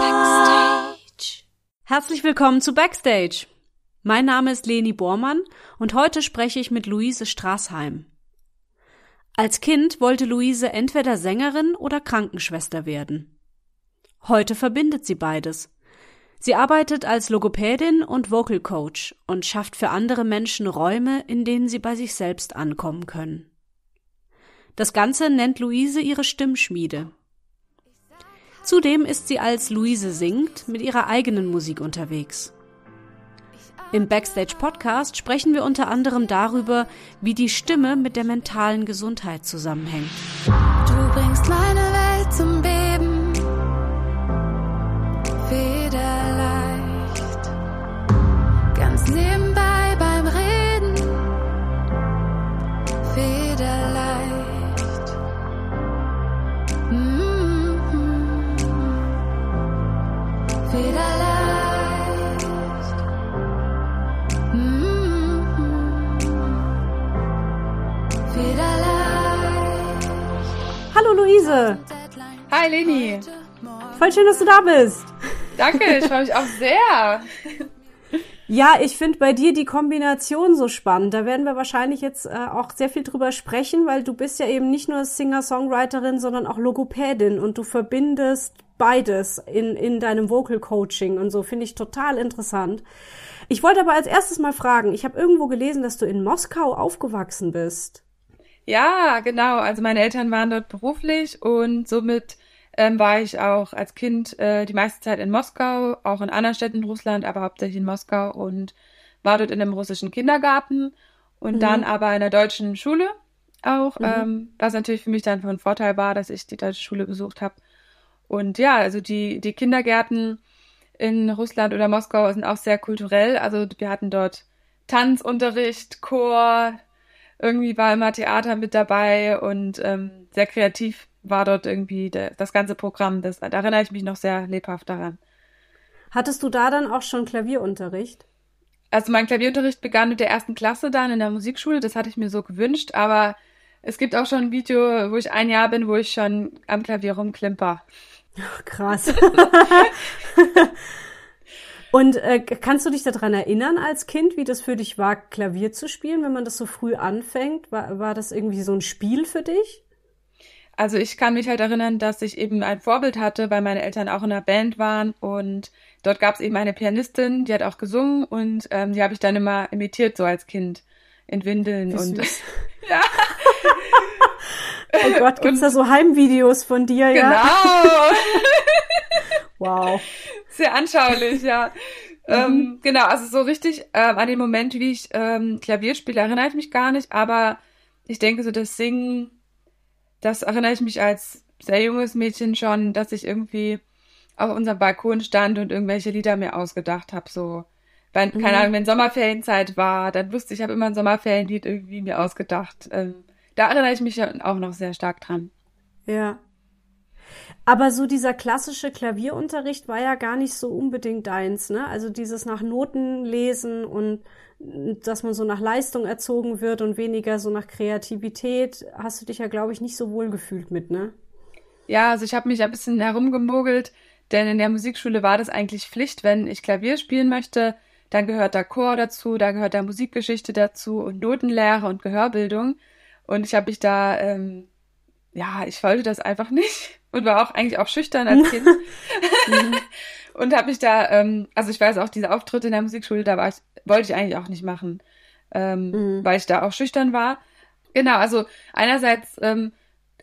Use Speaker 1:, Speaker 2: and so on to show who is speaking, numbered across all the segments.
Speaker 1: Backstage. Herzlich willkommen zu Backstage. Mein Name ist Leni Bormann und heute spreche ich mit Luise Straßheim. Als Kind wollte Luise entweder Sängerin oder Krankenschwester werden. Heute verbindet sie beides. Sie arbeitet als Logopädin und Vocal Coach und schafft für andere Menschen Räume, in denen sie bei sich selbst ankommen können. Das Ganze nennt Luise ihre Stimmschmiede. Zudem ist sie als Luise singt mit ihrer eigenen Musik unterwegs. Im Backstage Podcast sprechen wir unter anderem darüber, wie die Stimme mit der mentalen Gesundheit zusammenhängt.
Speaker 2: Du bringst meine
Speaker 1: Luise!
Speaker 3: Hi Leni.
Speaker 1: Voll schön, dass du da bist.
Speaker 3: Danke, ich freue mich auch sehr.
Speaker 1: Ja, ich finde bei dir die Kombination so spannend. Da werden wir wahrscheinlich jetzt äh, auch sehr viel drüber sprechen, weil du bist ja eben nicht nur Singer-Songwriterin, sondern auch Logopädin und du verbindest beides in, in deinem Vocal Coaching und so. Finde ich total interessant. Ich wollte aber als erstes mal fragen, ich habe irgendwo gelesen, dass du in Moskau aufgewachsen bist.
Speaker 3: Ja, genau. Also meine Eltern waren dort beruflich und somit ähm, war ich auch als Kind äh, die meiste Zeit in Moskau, auch in anderen Städten in Russland, aber hauptsächlich in Moskau und war dort in einem russischen Kindergarten und
Speaker 1: Mhm.
Speaker 3: dann aber in der deutschen Schule auch,
Speaker 1: Mhm.
Speaker 3: ähm, was natürlich für mich dann von Vorteil war, dass ich die deutsche Schule besucht habe. Und ja, also die, die Kindergärten in Russland oder Moskau sind auch sehr kulturell. Also wir hatten dort Tanzunterricht, Chor, irgendwie war immer Theater mit dabei und ähm, sehr kreativ war dort irgendwie der, das ganze Programm. Das, da erinnere ich mich noch sehr lebhaft daran.
Speaker 1: Hattest du da dann auch schon Klavierunterricht?
Speaker 3: Also mein Klavierunterricht begann mit der ersten Klasse dann in der Musikschule. Das hatte ich mir so gewünscht, aber es gibt auch schon ein Video, wo ich ein Jahr bin, wo ich schon am Klavier rumklimper.
Speaker 1: Ach, krass. Und äh, kannst du dich daran erinnern als Kind, wie das für dich war, Klavier zu spielen, wenn man das so früh anfängt? War, war das irgendwie so ein Spiel für dich?
Speaker 3: Also ich kann mich halt erinnern, dass ich eben ein Vorbild hatte, weil meine Eltern auch in einer Band waren und dort gab es eben eine Pianistin, die hat auch gesungen und ähm, die habe ich dann immer imitiert, so als Kind in Windeln und ja,
Speaker 1: Oh Gott, gibt's
Speaker 3: Und-
Speaker 1: da so Heimvideos von dir, ja?
Speaker 3: genau.
Speaker 1: Wow.
Speaker 3: Sehr anschaulich, ja. Ähm, genau, also so richtig ähm, an den Moment, wie ich ähm, Klavier spiele, erinnere ich mich gar nicht, aber ich denke so das Singen, das erinnere ich mich als sehr junges Mädchen schon, dass ich irgendwie auf unserem Balkon stand und irgendwelche Lieder mir ausgedacht habe, so. Wenn, keine
Speaker 1: Mhm.
Speaker 3: Ahnung, wenn Sommerferienzeit war, dann wusste ich, ich habe immer ein Sommerferienlied irgendwie mir ausgedacht. Ähm, da erinnere ich mich ja auch noch sehr stark dran.
Speaker 1: Ja. Aber so dieser klassische Klavierunterricht war ja gar nicht so unbedingt deins, ne? Also dieses nach Noten lesen und mm, dass man so nach Leistung erzogen wird und weniger so nach Kreativität, hast du dich ja, glaube ich, nicht so wohl gefühlt mit, ne?
Speaker 3: Ja, also ich habe mich ein bisschen herumgemogelt, denn in der Musikschule war das eigentlich Pflicht, wenn ich Klavier spielen möchte, dann gehört da Chor dazu, da gehört da Musikgeschichte dazu und Notenlehre und Gehörbildung. Und ich habe mich da, ähm, ja, ich wollte das einfach nicht und war auch eigentlich auch schüchtern als Kind. und habe mich da, ähm, also ich weiß auch, diese Auftritte in der Musikschule, da war ich, wollte ich eigentlich auch nicht machen, ähm,
Speaker 1: Mhm.
Speaker 3: weil ich da auch schüchtern war. Genau, also einerseits ähm,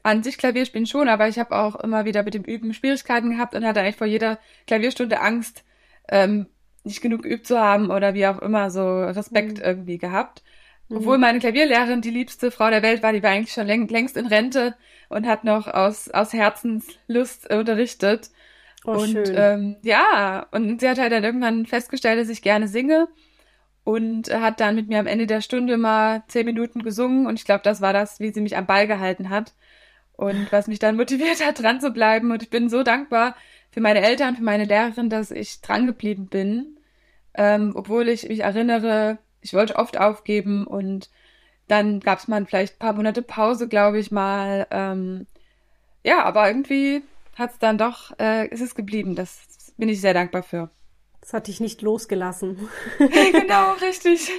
Speaker 3: an sich Klavierspielen schon, aber ich habe auch immer wieder mit dem Üben Schwierigkeiten gehabt und hatte eigentlich vor jeder Klavierstunde Angst, ähm, nicht genug geübt zu haben oder wie auch immer so Respekt
Speaker 1: Mhm.
Speaker 3: irgendwie gehabt.
Speaker 1: Mhm.
Speaker 3: Obwohl meine Klavierlehrerin die liebste Frau der Welt war, die war eigentlich schon läng längst in Rente und hat noch aus, aus Herzenslust unterrichtet.
Speaker 1: Oh,
Speaker 3: und
Speaker 1: schön.
Speaker 3: ähm, ja, und sie hat halt dann irgendwann festgestellt, dass ich gerne singe und hat dann mit mir am Ende der Stunde mal zehn Minuten gesungen und ich glaube, das war das, wie sie mich am Ball gehalten hat und was mich dann motiviert hat, dran zu bleiben und ich bin so dankbar für meine Eltern, für meine Lehrerin, dass ich dran geblieben bin, ähm, obwohl ich mich erinnere, ich wollte oft aufgeben und dann gab es mal vielleicht ein paar Monate Pause, glaube ich mal, ähm, ja, aber irgendwie hat es dann doch, äh, ist es geblieben. Das bin ich sehr dankbar für.
Speaker 1: Das hat dich nicht losgelassen.
Speaker 3: genau, richtig.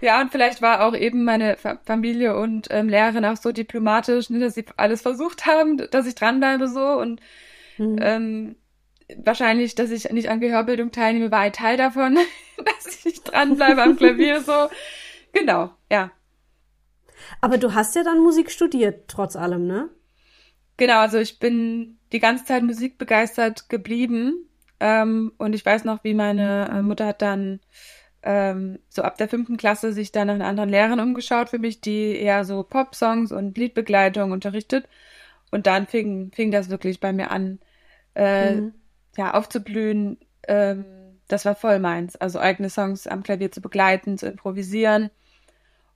Speaker 3: Ja, und vielleicht war auch eben meine Familie und ähm, Lehrerin auch so diplomatisch, ne, dass sie alles versucht haben, dass ich dranbleibe so und mhm. ähm, wahrscheinlich, dass ich nicht an Gehörbildung teilnehme, war ein Teil davon, dass ich dranbleibe am Klavier so. Genau, ja.
Speaker 1: Aber du hast ja dann Musik studiert, trotz allem, ne?
Speaker 3: Genau, also ich bin die ganze Zeit musikbegeistert geblieben. Ähm, und ich weiß noch, wie meine äh, Mutter hat dann ähm, so ab der fünften Klasse sich dann nach einer anderen Lehrerin umgeschaut für mich, die eher so Pop-Songs und Liedbegleitung unterrichtet. Und dann fing, fing das wirklich bei mir an, äh, mhm. Ja, aufzublühen. Ähm, das war voll meins. Also eigene Songs am Klavier zu begleiten, zu improvisieren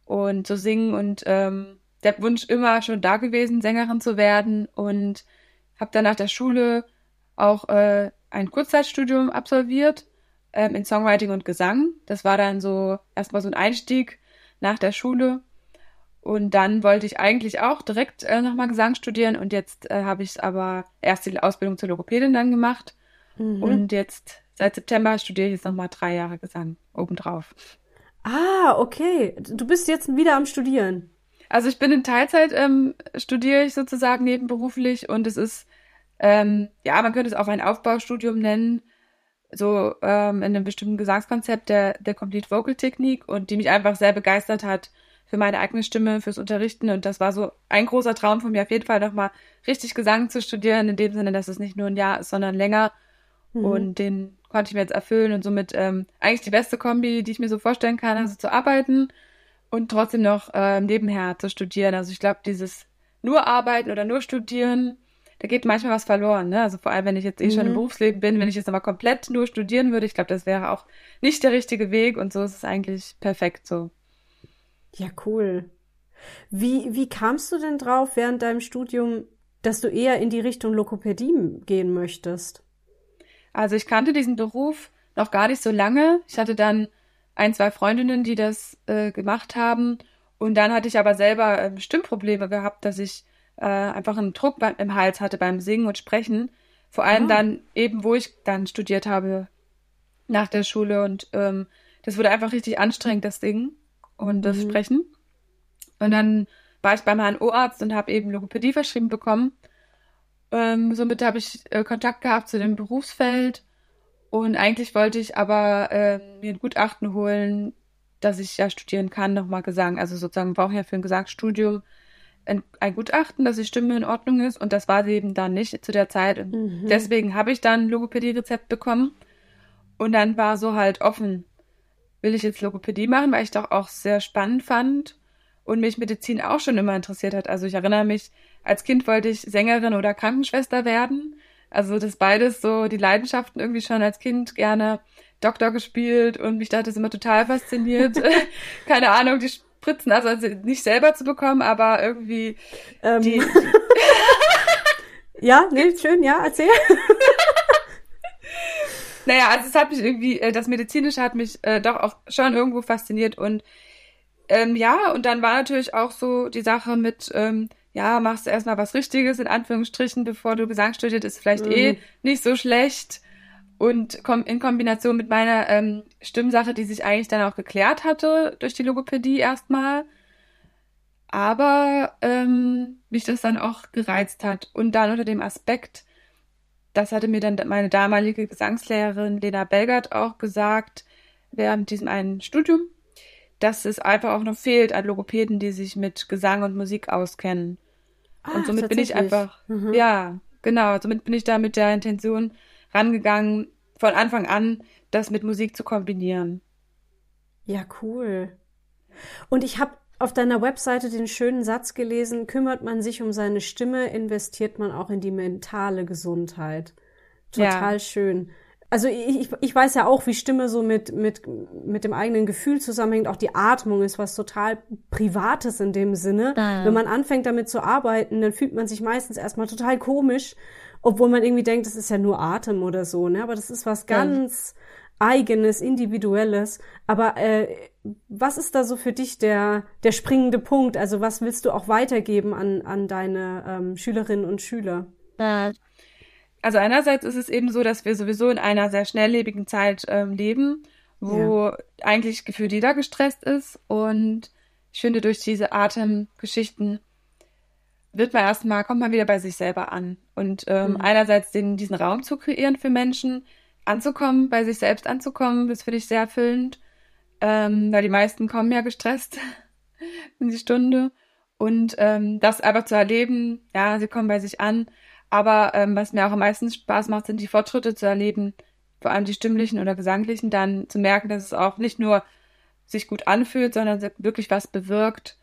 Speaker 3: und zu singen und ähm, der Wunsch immer schon da gewesen, Sängerin zu werden und habe dann nach der Schule auch äh, ein Kurzzeitstudium absolviert ähm, in Songwriting und Gesang. Das war dann so erstmal so ein Einstieg nach der Schule. Und dann wollte ich eigentlich auch direkt äh, nochmal Gesang studieren und jetzt äh, habe ich aber erst die Ausbildung zur Logopädin dann gemacht. Mhm. Und jetzt seit September studiere ich jetzt nochmal drei Jahre Gesang obendrauf.
Speaker 1: Ah, okay. Du bist jetzt wieder am Studieren.
Speaker 3: Also ich bin in Teilzeit, ähm, studiere ich sozusagen nebenberuflich und es ist, ähm, ja, man könnte es auch ein Aufbaustudium nennen so ähm, in einem bestimmten Gesangskonzept der, der Complete Vocal Technik und die mich einfach sehr begeistert hat für meine eigene Stimme, fürs Unterrichten. Und das war so ein großer Traum von mir, auf jeden Fall nochmal richtig Gesang zu studieren, in dem Sinne, dass es nicht nur ein Jahr ist, sondern länger. Mhm. Und den konnte ich mir jetzt erfüllen und somit ähm, eigentlich die beste Kombi, die ich mir so vorstellen kann, also zu arbeiten und trotzdem noch ähm, nebenher zu studieren. Also ich glaube, dieses nur arbeiten oder nur studieren da geht manchmal was verloren. Ne? Also vor allem, wenn ich jetzt eh mhm. schon im mhm. Berufsleben bin, wenn ich jetzt nochmal komplett nur studieren würde, ich glaube, das wäre auch nicht der richtige Weg und so ist es eigentlich perfekt so.
Speaker 1: Ja, cool. Wie, wie kamst du denn drauf während deinem Studium, dass du eher in die Richtung Lokopädie gehen möchtest?
Speaker 3: Also ich kannte diesen Beruf noch gar nicht so lange. Ich hatte dann ein, zwei Freundinnen, die das äh, gemacht haben. Und dann hatte ich aber selber äh, Stimmprobleme gehabt, dass ich äh, einfach einen Druck beim, im Hals hatte beim Singen und Sprechen. Vor allem oh. dann eben, wo ich dann studiert habe nach der Schule und ähm, das wurde einfach richtig anstrengend, das Singen und das mhm. Sprechen. Und dann war ich beim HNO-Arzt und habe eben Logopädie verschrieben bekommen. Ähm, somit habe ich äh, Kontakt gehabt zu dem Berufsfeld und eigentlich wollte ich aber äh, mir ein Gutachten holen, dass ich ja studieren kann, nochmal Gesang. Also sozusagen brauche ich ja für ein Gesangsstudium ein, ein, Gutachten, dass die Stimme in Ordnung ist und das war sie eben dann nicht zu der Zeit. Und mhm. deswegen habe ich dann Logopädie-Rezept bekommen und dann war so halt offen, will ich jetzt Logopädie machen, weil ich doch auch sehr spannend fand und mich Medizin auch schon immer interessiert hat. Also ich erinnere mich, als Kind wollte ich Sängerin oder Krankenschwester werden. Also das beides so die Leidenschaften irgendwie schon als Kind gerne Doktor gespielt und mich da hat das immer total fasziniert. Keine Ahnung, die Spritzen, also, also nicht selber zu bekommen, aber irgendwie ähm. die.
Speaker 1: ja, nee, schön, ja, erzähl.
Speaker 3: naja, also es hat mich irgendwie, äh, das Medizinische hat mich äh, doch auch schon irgendwo fasziniert und ähm, ja, und dann war natürlich auch so die Sache mit, ähm, ja, machst du erstmal was Richtiges, in Anführungsstrichen, bevor du Gesang studiert, ist vielleicht eh mhm. eh nicht so schlecht. Und in Kombination mit meiner ähm, Stimmsache, die sich eigentlich dann auch geklärt hatte durch die Logopädie erstmal, aber ähm, mich das dann auch gereizt hat. Und dann unter dem Aspekt, das hatte mir dann meine damalige Gesangslehrerin Lena Belgert auch gesagt, während diesem einen Studium, dass es einfach auch noch fehlt an Logopäden, die sich mit Gesang und Musik auskennen. Ah, und somit bin ich einfach, mhm. ja, genau, somit bin ich da mit der Intention rangegangen, von Anfang an das mit Musik zu kombinieren.
Speaker 1: Ja, cool. Und ich habe auf deiner Webseite den schönen Satz gelesen, kümmert man sich um seine Stimme, investiert man auch in die mentale Gesundheit. Total ja. schön. Also ich, ich weiß ja auch, wie Stimme so mit, mit, mit dem eigenen Gefühl zusammenhängt. Auch die Atmung ist was total Privates in dem Sinne. Ja. Wenn man anfängt damit zu arbeiten, dann fühlt man sich meistens erstmal total komisch obwohl man irgendwie denkt, das ist ja nur Atem oder so, ne? Aber das ist was ganz eigenes, individuelles. Aber äh, was ist da so für dich der, der springende Punkt? Also was willst du auch weitergeben an, an deine ähm, Schülerinnen und Schüler?
Speaker 3: Also einerseits ist es eben so, dass wir sowieso in einer sehr schnelllebigen Zeit ähm, leben, wo ja. eigentlich gefühlt jeder gestresst ist. Und ich finde, durch diese Atemgeschichten wird man erstmal, kommt man wieder bei sich selber an. Und ähm, mhm. einerseits den, diesen Raum zu kreieren für Menschen, anzukommen, bei sich selbst anzukommen, das finde ich sehr erfüllend. Ähm, weil die meisten kommen ja gestresst in die Stunde. Und ähm, das einfach zu erleben, ja, sie kommen bei sich an. Aber ähm, was mir auch am meisten Spaß macht, sind die Fortschritte zu erleben, vor allem die stimmlichen oder gesanglichen, dann zu merken, dass es auch nicht nur sich gut anfühlt, sondern wirklich was bewirkt.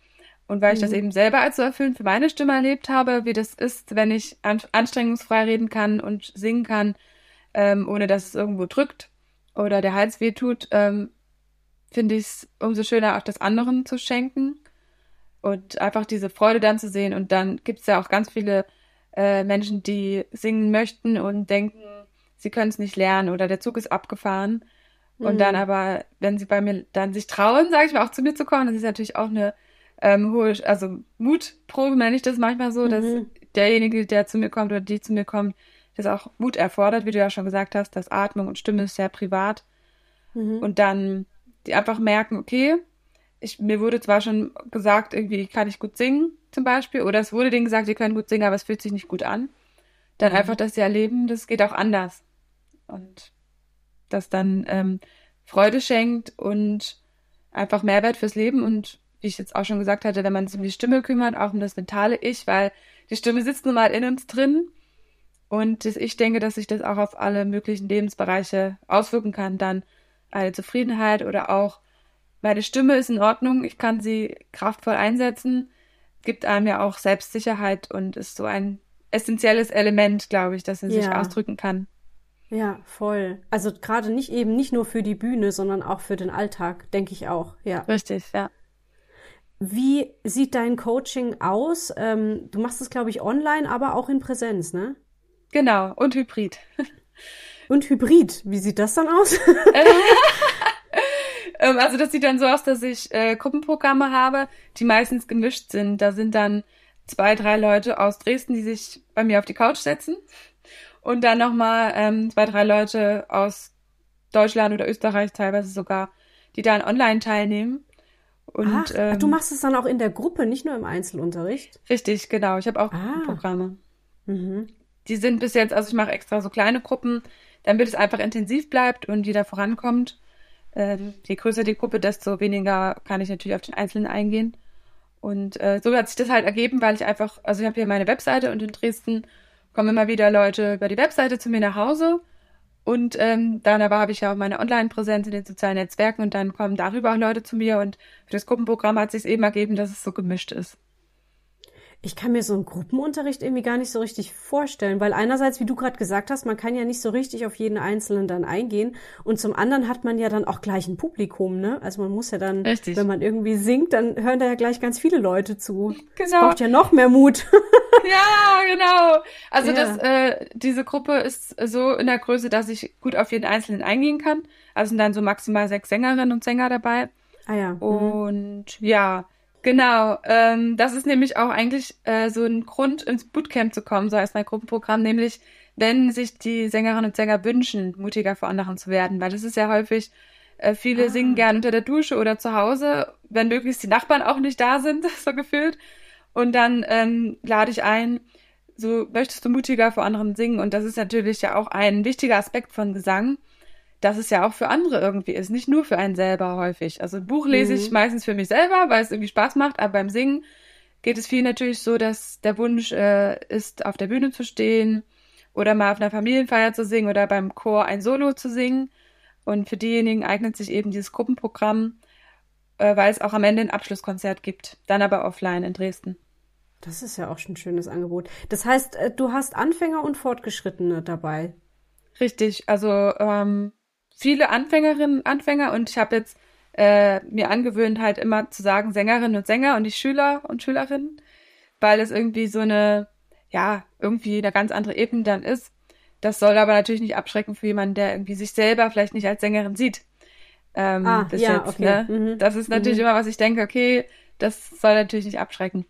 Speaker 3: Und weil ich das mhm. eben selber als so erfüllend für meine Stimme erlebt habe, wie das ist, wenn ich an anstrengungsfrei reden kann und singen kann, ähm, ohne dass es irgendwo drückt oder der Hals wehtut, ähm, finde ich es umso schöner, auch das anderen zu schenken und einfach diese Freude dann zu sehen. Und dann gibt es ja auch ganz viele äh, Menschen, die singen möchten und denken, sie können es nicht lernen oder der Zug ist abgefahren. Mhm. Und dann aber, wenn sie bei mir dann sich trauen, sage ich mal, auch zu mir zu kommen, das ist natürlich auch eine ähm, hohe, also Mutprobe nenne ich das manchmal so, mhm. dass derjenige, der zu mir kommt oder die zu mir kommt, das auch Mut erfordert, wie du ja schon gesagt hast, dass Atmung und Stimme ist sehr privat. Mhm. Und dann die einfach merken, okay, ich, mir wurde zwar schon gesagt, irgendwie kann ich gut singen, zum Beispiel, oder es wurde denen gesagt, sie können gut singen, aber es fühlt sich nicht gut an. Dann mhm. einfach, dass sie erleben, das geht auch anders. Und das dann ähm, Freude schenkt und einfach Mehrwert fürs Leben und wie ich jetzt auch schon gesagt hatte, wenn man sich um die Stimme kümmert, auch um das mentale Ich, weil die Stimme sitzt nun mal in uns drin und ich denke, dass sich das auch auf alle möglichen Lebensbereiche auswirken kann, dann eine Zufriedenheit oder auch meine Stimme ist in Ordnung, ich kann sie kraftvoll einsetzen, gibt einem ja auch Selbstsicherheit und ist so ein essentielles Element, glaube ich, dass man ja. sich ausdrücken kann.
Speaker 1: Ja, voll. Also gerade nicht eben nicht nur für die Bühne, sondern auch für den Alltag, denke ich auch. Ja.
Speaker 3: Richtig, ja.
Speaker 1: Wie sieht dein Coaching aus? Ähm, du machst es, glaube ich, online, aber auch in Präsenz, ne?
Speaker 3: Genau, und Hybrid.
Speaker 1: Und Hybrid, wie sieht das dann aus?
Speaker 3: Ähm, also das sieht dann so aus, dass ich äh, Gruppenprogramme habe, die meistens gemischt sind. Da sind dann zwei, drei Leute aus Dresden, die sich bei mir auf die Couch setzen. Und dann nochmal ähm, zwei, drei Leute aus Deutschland oder Österreich teilweise sogar, die dann online teilnehmen.
Speaker 1: Und, Ach, ähm, du machst es dann auch in der Gruppe, nicht nur im Einzelunterricht?
Speaker 3: Richtig, genau. Ich habe auch ah. Programme. Mhm die sind bis jetzt, also ich mache extra so kleine Gruppen, damit es einfach intensiv bleibt und jeder vorankommt. Ähm, je größer die Gruppe, desto weniger kann ich natürlich auf den Einzelnen eingehen. Und äh, so hat sich das halt ergeben, weil ich einfach, also ich habe hier meine Webseite und in Dresden kommen immer wieder Leute über die Webseite zu mir nach Hause. Und ähm, dann aber habe ich ja auch meine Online-Präsenz in den sozialen Netzwerken und dann kommen darüber auch Leute zu mir. Und für das Gruppenprogramm hat sich eben ergeben, dass es so gemischt ist
Speaker 1: ich kann mir so einen Gruppenunterricht irgendwie gar nicht so richtig vorstellen, weil einerseits, wie du gerade gesagt hast, man kann ja nicht so richtig auf jeden Einzelnen dann eingehen und zum anderen hat man ja dann auch gleich ein Publikum, ne? Also man muss ja dann, richtig. wenn man irgendwie singt, dann hören da ja gleich ganz viele Leute zu. Genau. Das braucht ja noch mehr Mut.
Speaker 3: ja, genau. Also ja. das, äh, diese Gruppe ist so in der Größe, dass ich gut auf jeden Einzelnen eingehen kann. Also sind dann so maximal sechs Sängerinnen und Sänger dabei.
Speaker 1: Ah ja. Mhm.
Speaker 3: Und ja, Genau, ähm, das ist nämlich auch eigentlich äh, so ein Grund, ins Bootcamp zu kommen, so heißt mein Gruppenprogramm, nämlich wenn sich die Sängerinnen und Sänger wünschen, mutiger vor anderen zu werden, weil das ist ja häufig, äh, viele ah. singen gern unter der Dusche oder zu Hause, wenn möglichst die Nachbarn auch nicht da sind, so gefühlt. Und dann ähm, lade ich ein, so möchtest du mutiger vor anderen singen und das ist natürlich ja auch ein wichtiger Aspekt von Gesang dass es ja auch für andere irgendwie ist, nicht nur für einen selber häufig. Also ein Buch lese mhm. ich meistens für mich selber, weil es irgendwie Spaß macht, aber beim Singen geht es viel natürlich so, dass der Wunsch äh, ist, auf der Bühne zu stehen oder mal auf einer Familienfeier zu singen oder beim Chor ein Solo zu singen. Und für diejenigen eignet sich eben dieses Gruppenprogramm, äh, weil es auch am Ende ein Abschlusskonzert gibt, dann aber offline in Dresden.
Speaker 1: Das ist ja auch schon ein schönes Angebot. Das heißt, äh, du hast Anfänger und Fortgeschrittene dabei.
Speaker 3: Richtig, also ähm, viele Anfängerinnen, Anfänger und ich habe jetzt äh, mir angewöhnt, halt immer zu sagen Sängerinnen und Sänger und nicht Schüler und Schülerinnen, weil es irgendwie so eine, ja, irgendwie eine ganz andere Ebene dann ist. Das soll aber natürlich nicht abschrecken für jemanden, der irgendwie sich selber vielleicht nicht als Sängerin sieht. Ähm,
Speaker 1: Ah,
Speaker 3: bis
Speaker 1: ja,
Speaker 3: jetzt,
Speaker 1: okay.
Speaker 3: ne?
Speaker 1: Mhm.
Speaker 3: Das ist natürlich immer, was ich denke, okay, das soll natürlich nicht abschrecken.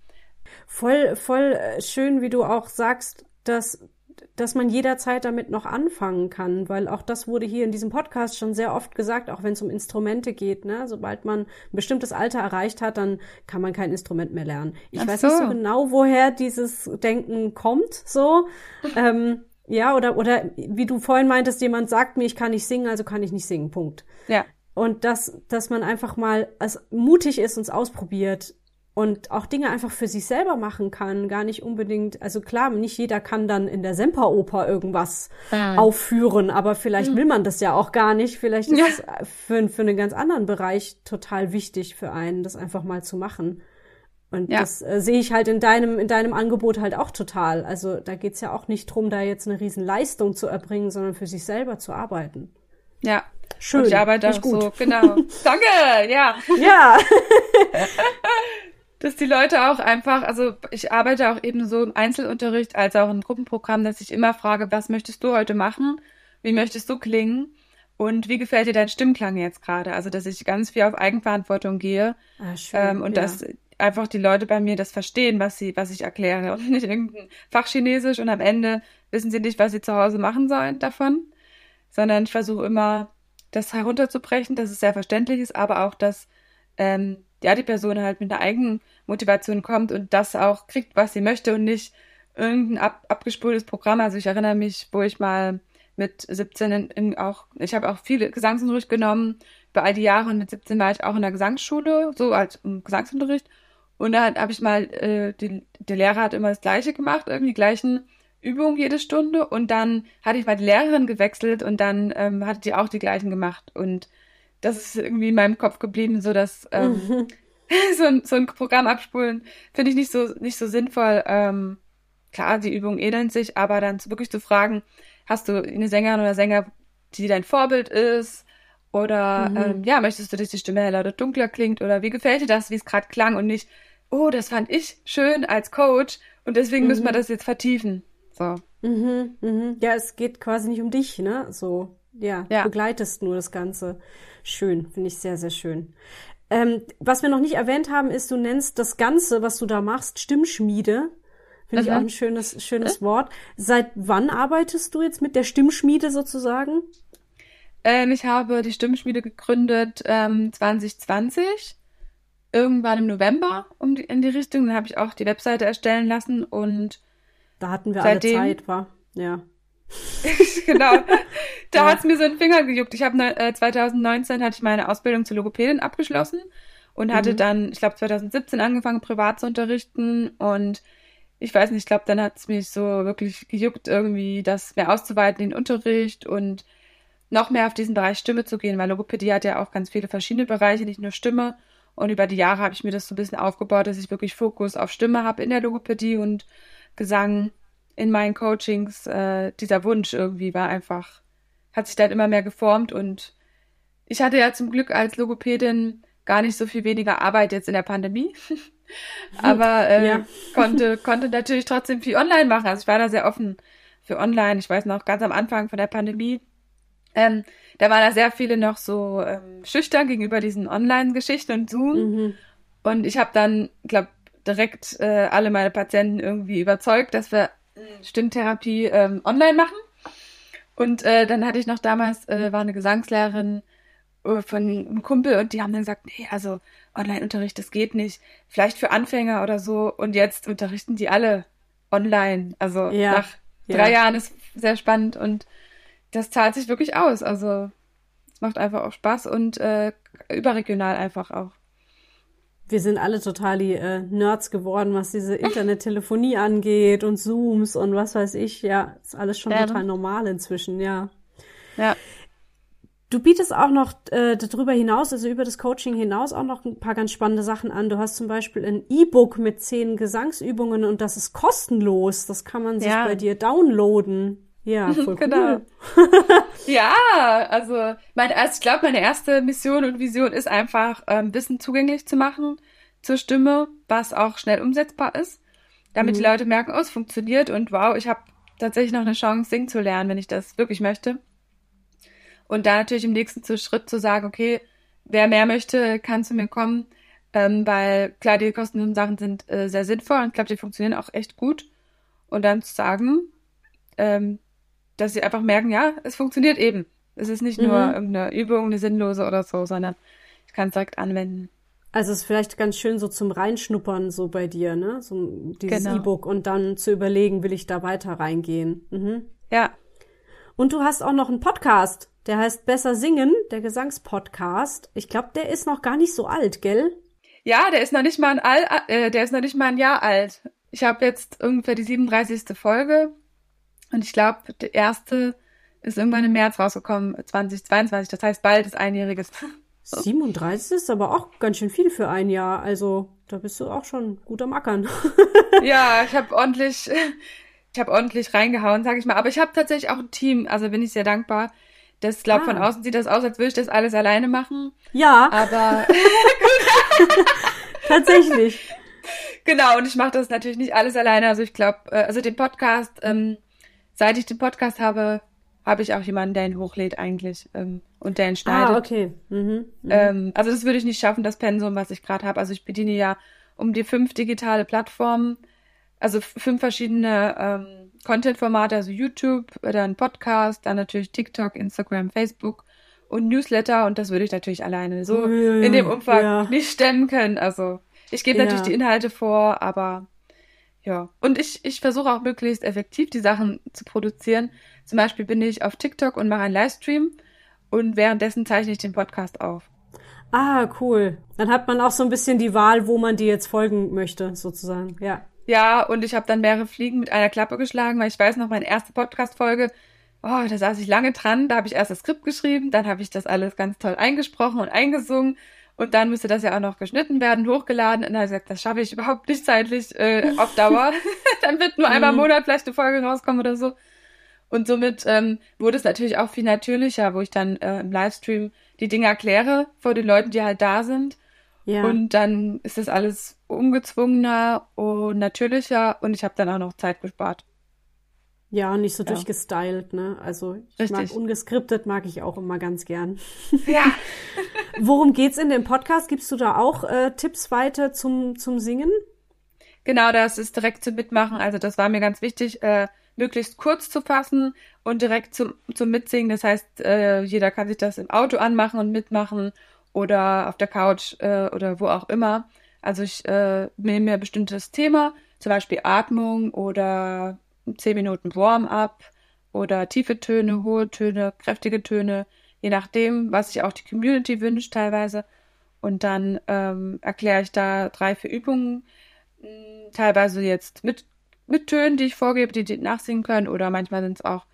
Speaker 1: Voll, voll äh, schön, wie du auch sagst, dass, dass man jederzeit damit noch anfangen kann, weil auch das wurde hier in diesem Podcast schon sehr oft gesagt, auch wenn es um Instrumente geht, ne? Sobald man ein bestimmtes Alter erreicht hat, dann kann man kein Instrument mehr lernen. Ich
Speaker 3: Ach
Speaker 1: weiß
Speaker 3: so.
Speaker 1: nicht so genau, woher dieses Denken kommt, so. ähm, ja, oder, oder wie du vorhin meintest, jemand sagt mir, ich kann nicht singen, also kann ich nicht singen, Punkt.
Speaker 3: Ja.
Speaker 1: Und dass, dass man einfach mal als mutig ist und es ausprobiert und auch Dinge einfach für sich selber machen kann, gar nicht unbedingt, also klar, nicht jeder kann dann in der Semperoper irgendwas
Speaker 3: Ah.
Speaker 1: aufführen, aber vielleicht will man das ja auch gar nicht. Vielleicht ist
Speaker 3: Ja.
Speaker 1: es für, für einen ganz anderen Bereich total wichtig für einen, das einfach mal zu machen. Und
Speaker 3: Ja.
Speaker 1: das äh, sehe ich halt in deinem, in deinem Angebot halt auch total. Also da geht's ja auch nicht drum, da jetzt eine riesen Leistung zu erbringen, sondern für sich selber zu arbeiten.
Speaker 3: Ja.
Speaker 1: Schön.
Speaker 3: Und ich arbeite auch
Speaker 1: ich
Speaker 3: so, genau. Danke, ja.
Speaker 1: Ja.
Speaker 3: Dass die Leute auch einfach, also ich arbeite auch eben so im Einzelunterricht als auch im Gruppenprogramm, dass ich immer frage, was möchtest du heute machen? Wie möchtest du klingen? Und wie gefällt dir dein Stimmklang jetzt gerade? Also, dass ich ganz viel auf Eigenverantwortung gehe
Speaker 1: Ah, schön.
Speaker 3: ähm, und
Speaker 1: ja.
Speaker 3: dass einfach die Leute bei mir das verstehen, was sie, was ich erkläre und nicht irgendein Fachchinesisch und am Ende wissen sie nicht, was sie zu Hause machen sollen davon, sondern ich versuche immer, das herunterzubrechen, dass es sehr verständlich ist, aber auch, dass ähm, ja die Person halt mit einer eigenen Motivation kommt und das auch kriegt, was sie möchte und nicht irgendein ab, abgespultes Programm. Also ich erinnere mich, wo ich mal mit 17 in, in auch, ich habe auch viele Gesangsunterricht genommen über all die Jahre und mit 17 war ich auch in der Gesangsschule, so als im Gesangsunterricht. Und da habe ich mal, äh, die, der Lehrer hat immer das Gleiche gemacht, irgendwie die gleichen Übungen jede Stunde. Und dann hatte ich mal die Lehrerin gewechselt und dann ähm, hatte die auch die gleichen gemacht. Und das ist irgendwie in meinem Kopf geblieben, so dass ähm, so, ein, so ein Programm abspulen finde ich nicht so nicht so sinnvoll. Ähm, klar, die Übungen ähneln sich, aber dann wirklich zu fragen, hast du eine Sängerin oder Sänger, die dein Vorbild ist? Oder
Speaker 1: Mhm.
Speaker 3: ähm, ja, möchtest du, dass die Stimme heller oder dunkler klingt? Oder wie gefällt dir das, wie es gerade klang und nicht, oh, das fand ich schön als Coach und deswegen müssen wir
Speaker 1: Mhm.
Speaker 3: das jetzt vertiefen. So.
Speaker 1: Mhm, mhm. Ja, es geht quasi nicht um dich, ne? So, ja,
Speaker 3: Ja.
Speaker 1: begleitest nur das Ganze. Schön, finde ich sehr, sehr schön. Ähm, was wir noch nicht erwähnt haben, ist, du nennst das Ganze, was du da machst, Stimmschmiede. Finde ich
Speaker 3: Mhm.
Speaker 1: auch ein schönes, schönes Wort. Seit wann arbeitest du jetzt mit der Stimmschmiede sozusagen?
Speaker 3: Ähm, ich habe die Stimmschmiede gegründet ähm, 2020, irgendwann im November um die, in die Richtung. Dann habe ich auch die Webseite erstellen lassen und
Speaker 1: Da hatten wir
Speaker 3: Seitdem-
Speaker 1: alle Zeit, war. Ja.
Speaker 3: genau, da
Speaker 1: Ja.
Speaker 3: hat's mir so einen Finger gejuckt. Ich habe ne, äh, 2019 hatte ich meine Ausbildung zur Logopädin abgeschlossen und hatte
Speaker 1: Mhm.
Speaker 3: dann, ich glaube 2017 angefangen privat zu unterrichten und ich weiß nicht, ich glaube, dann hat's mich so wirklich gejuckt, irgendwie das mehr auszuweiten, den Unterricht und noch mehr auf diesen Bereich Stimme zu gehen, weil Logopädie hat ja auch ganz viele verschiedene Bereiche, nicht nur Stimme. Und über die Jahre habe ich mir das so ein bisschen aufgebaut, dass ich wirklich Fokus auf Stimme habe in der Logopädie und Gesang in meinen Coachings. Äh, dieser Wunsch irgendwie war einfach, hat sich dann immer mehr geformt und ich hatte ja zum Glück als Logopädin gar nicht so viel weniger Arbeit jetzt in der Pandemie. Aber äh,
Speaker 1: Ja.
Speaker 3: konnte, konnte natürlich trotzdem viel online machen. Also ich war da sehr offen für online. Ich weiß noch, ganz am Anfang von der Pandemie, ähm, da waren da sehr viele noch so ähm, schüchtern gegenüber diesen Online-Geschichten und Zoom.
Speaker 1: Mhm.
Speaker 3: Und ich habe dann, glaube direkt äh, alle meine Patienten irgendwie überzeugt, dass wir Stimmtherapie ähm, online machen. Und äh, dann hatte ich noch damals, äh, war eine Gesangslehrerin äh, von einem Kumpel und die haben dann gesagt, nee, also Online-Unterricht, das geht nicht. Vielleicht für Anfänger oder so. Und jetzt unterrichten die alle online. Also
Speaker 1: Ja,
Speaker 3: nach
Speaker 1: ja.
Speaker 3: drei Jahren ist sehr spannend und das zahlt sich wirklich aus. Also es macht einfach auch Spaß und äh, überregional einfach auch.
Speaker 1: Wir sind alle total die äh, Nerds geworden, was diese Internettelefonie angeht und Zooms und was weiß ich. Ja, ist alles schon
Speaker 3: Ja,
Speaker 1: total normal inzwischen, ja.
Speaker 3: Ja.
Speaker 1: Du bietest auch noch äh, darüber hinaus, also über das Coaching hinaus, auch noch ein paar ganz spannende Sachen an. Du hast zum Beispiel ein E-Book mit zehn Gesangsübungen und das ist kostenlos. Das kann man sich
Speaker 3: Ja.
Speaker 1: bei dir downloaden. Ja, voll
Speaker 3: Genau.
Speaker 1: cool.
Speaker 3: Ja, also meine, also ich glaube, meine erste Mission und Vision ist einfach, ähm, Wissen zugänglich zu machen zur Stimme, was auch schnell umsetzbar ist, damit die Leute merken, oh, es funktioniert und wow, ich habe tatsächlich noch eine Chance, singen zu lernen, wenn ich das wirklich möchte. Und da natürlich im nächsten Schritt zu sagen, okay, wer mehr möchte, kann zu mir kommen, ähm, weil klar, die kostenlosen Sachen sind äh, sehr sinnvoll und ich glaube, die funktionieren auch echt gut. Und dann zu sagen, ähm, dass sie einfach merken, ja, es funktioniert eben. Es ist nicht nur
Speaker 1: Mhm.
Speaker 3: irgendeine Übung, eine sinnlose oder so, sondern ich kann es direkt anwenden.
Speaker 1: Also es ist vielleicht ganz schön so zum Reinschnuppern so bei dir, ne? So dieses
Speaker 3: Genau.
Speaker 1: E-Book und dann zu überlegen, will ich da weiter reingehen. Mhm.
Speaker 3: Ja,
Speaker 1: Und du hast auch noch einen Podcast, der heißt Besser Singen, der Gesangspodcast. Ich glaube, der ist noch gar nicht so alt, gell?
Speaker 3: Ja, der ist noch nicht mal ein All, äh, der ist noch nicht mal ein Jahr alt. Ich habe jetzt ungefähr die 37. Folge und ich glaube, der erste ist irgendwann im März rausgekommen, 2022. Das heißt, bald ist einjähriges.
Speaker 1: 37 ist aber auch ganz schön viel für ein Jahr. Also da bist du auch schon gut am Ackern.
Speaker 3: ja, ich habe ordentlich, ich habe ordentlich reingehauen, sag ich mal. Aber ich habe tatsächlich auch ein Team, also bin ich sehr dankbar. Das glaubt
Speaker 1: Ah.
Speaker 3: von außen sieht das aus, als würde ich das alles alleine machen.
Speaker 1: ja,
Speaker 3: Aber
Speaker 1: tatsächlich.
Speaker 3: Genau, und ich mache das natürlich nicht alles alleine. Also ich glaube, äh, also den Podcast, ähm, seit ich den Podcast habe, habe ich auch jemanden, der ihn hochlädt eigentlich ähm, und der ihn schneidet.
Speaker 1: Ah, okay. Mhm. Mhm.
Speaker 3: ähm, also das würde ich nicht schaffen, das Pensum, was ich gerade habe. Also ich bediene ja um die fünf digitale Plattformen, also fünf verschiedene ähm, Content-Formate, also YouTube, dann Podcast, dann natürlich TikTok, Instagram, Facebook und Newsletter und das würde ich natürlich alleine so
Speaker 1: Ui,
Speaker 3: in dem Umfang
Speaker 1: ja.
Speaker 3: nicht stemmen können. Also ich gebe
Speaker 1: Ja.
Speaker 3: natürlich die Inhalte vor, aber ja. Und ich, ich versuche auch möglichst effektiv die Sachen zu produzieren. Zum Beispiel bin ich auf TikTok und mache einen Livestream und währenddessen zeichne ich den Podcast auf.
Speaker 1: Ah, cool. Dann hat man auch so ein bisschen die Wahl, wo man dir jetzt folgen möchte, sozusagen. Ja.
Speaker 3: Ja, und ich habe dann mehrere Fliegen mit einer Klappe geschlagen, weil ich weiß noch, meine erste Podcast-Folge, oh, da saß ich lange dran, da habe ich erst das Skript geschrieben, dann habe ich das alles ganz toll eingesprochen und eingesungen und dann müsste das ja auch noch geschnitten werden, hochgeladen und dann gesagt, das schaffe ich überhaupt nicht zeitlich äh, auf Dauer. dann wird nur einmal im
Speaker 1: Mhm.
Speaker 3: Monat vielleicht eine Folge rauskommen oder so. Und somit ähm, wurde es natürlich auch viel natürlicher, wo ich dann äh, im Livestream die Dinge erkläre vor den Leuten, die halt da sind.
Speaker 1: Ja.
Speaker 3: Und dann ist das alles ungezwungener und natürlicher und ich habe dann auch noch Zeit gespart.
Speaker 1: Ja, und nicht so
Speaker 3: Ja.
Speaker 1: durchgestylt, ne? Also ich mag
Speaker 3: Richtig.
Speaker 1: ungeskriptet, mag ich auch immer ganz gern.
Speaker 3: Ja.
Speaker 1: Worum geht's in dem Podcast? Gibst du da auch äh, Tipps weiter zum, zum Singen?
Speaker 3: Genau, das ist direkt zum Mitmachen. Also das war mir ganz wichtig, äh, möglichst kurz zu fassen und direkt zum, zum Mitsingen. Das heißt, äh, jeder kann sich das im Auto anmachen und mitmachen oder auf der Couch äh, oder wo auch immer. Also ich äh, nehme mir ein bestimmtes Thema, zum Beispiel Atmung oder 10 Minuten Warm-up oder tiefe Töne, hohe Töne, kräftige Töne, je nachdem, was sich auch die Community wünscht teilweise. Und dann ähm, erkläre ich da drei, vier Übungen, mh, teilweise jetzt mit, mit Tönen, die ich vorgebe, die die nachsingen können, oder manchmal sind es auch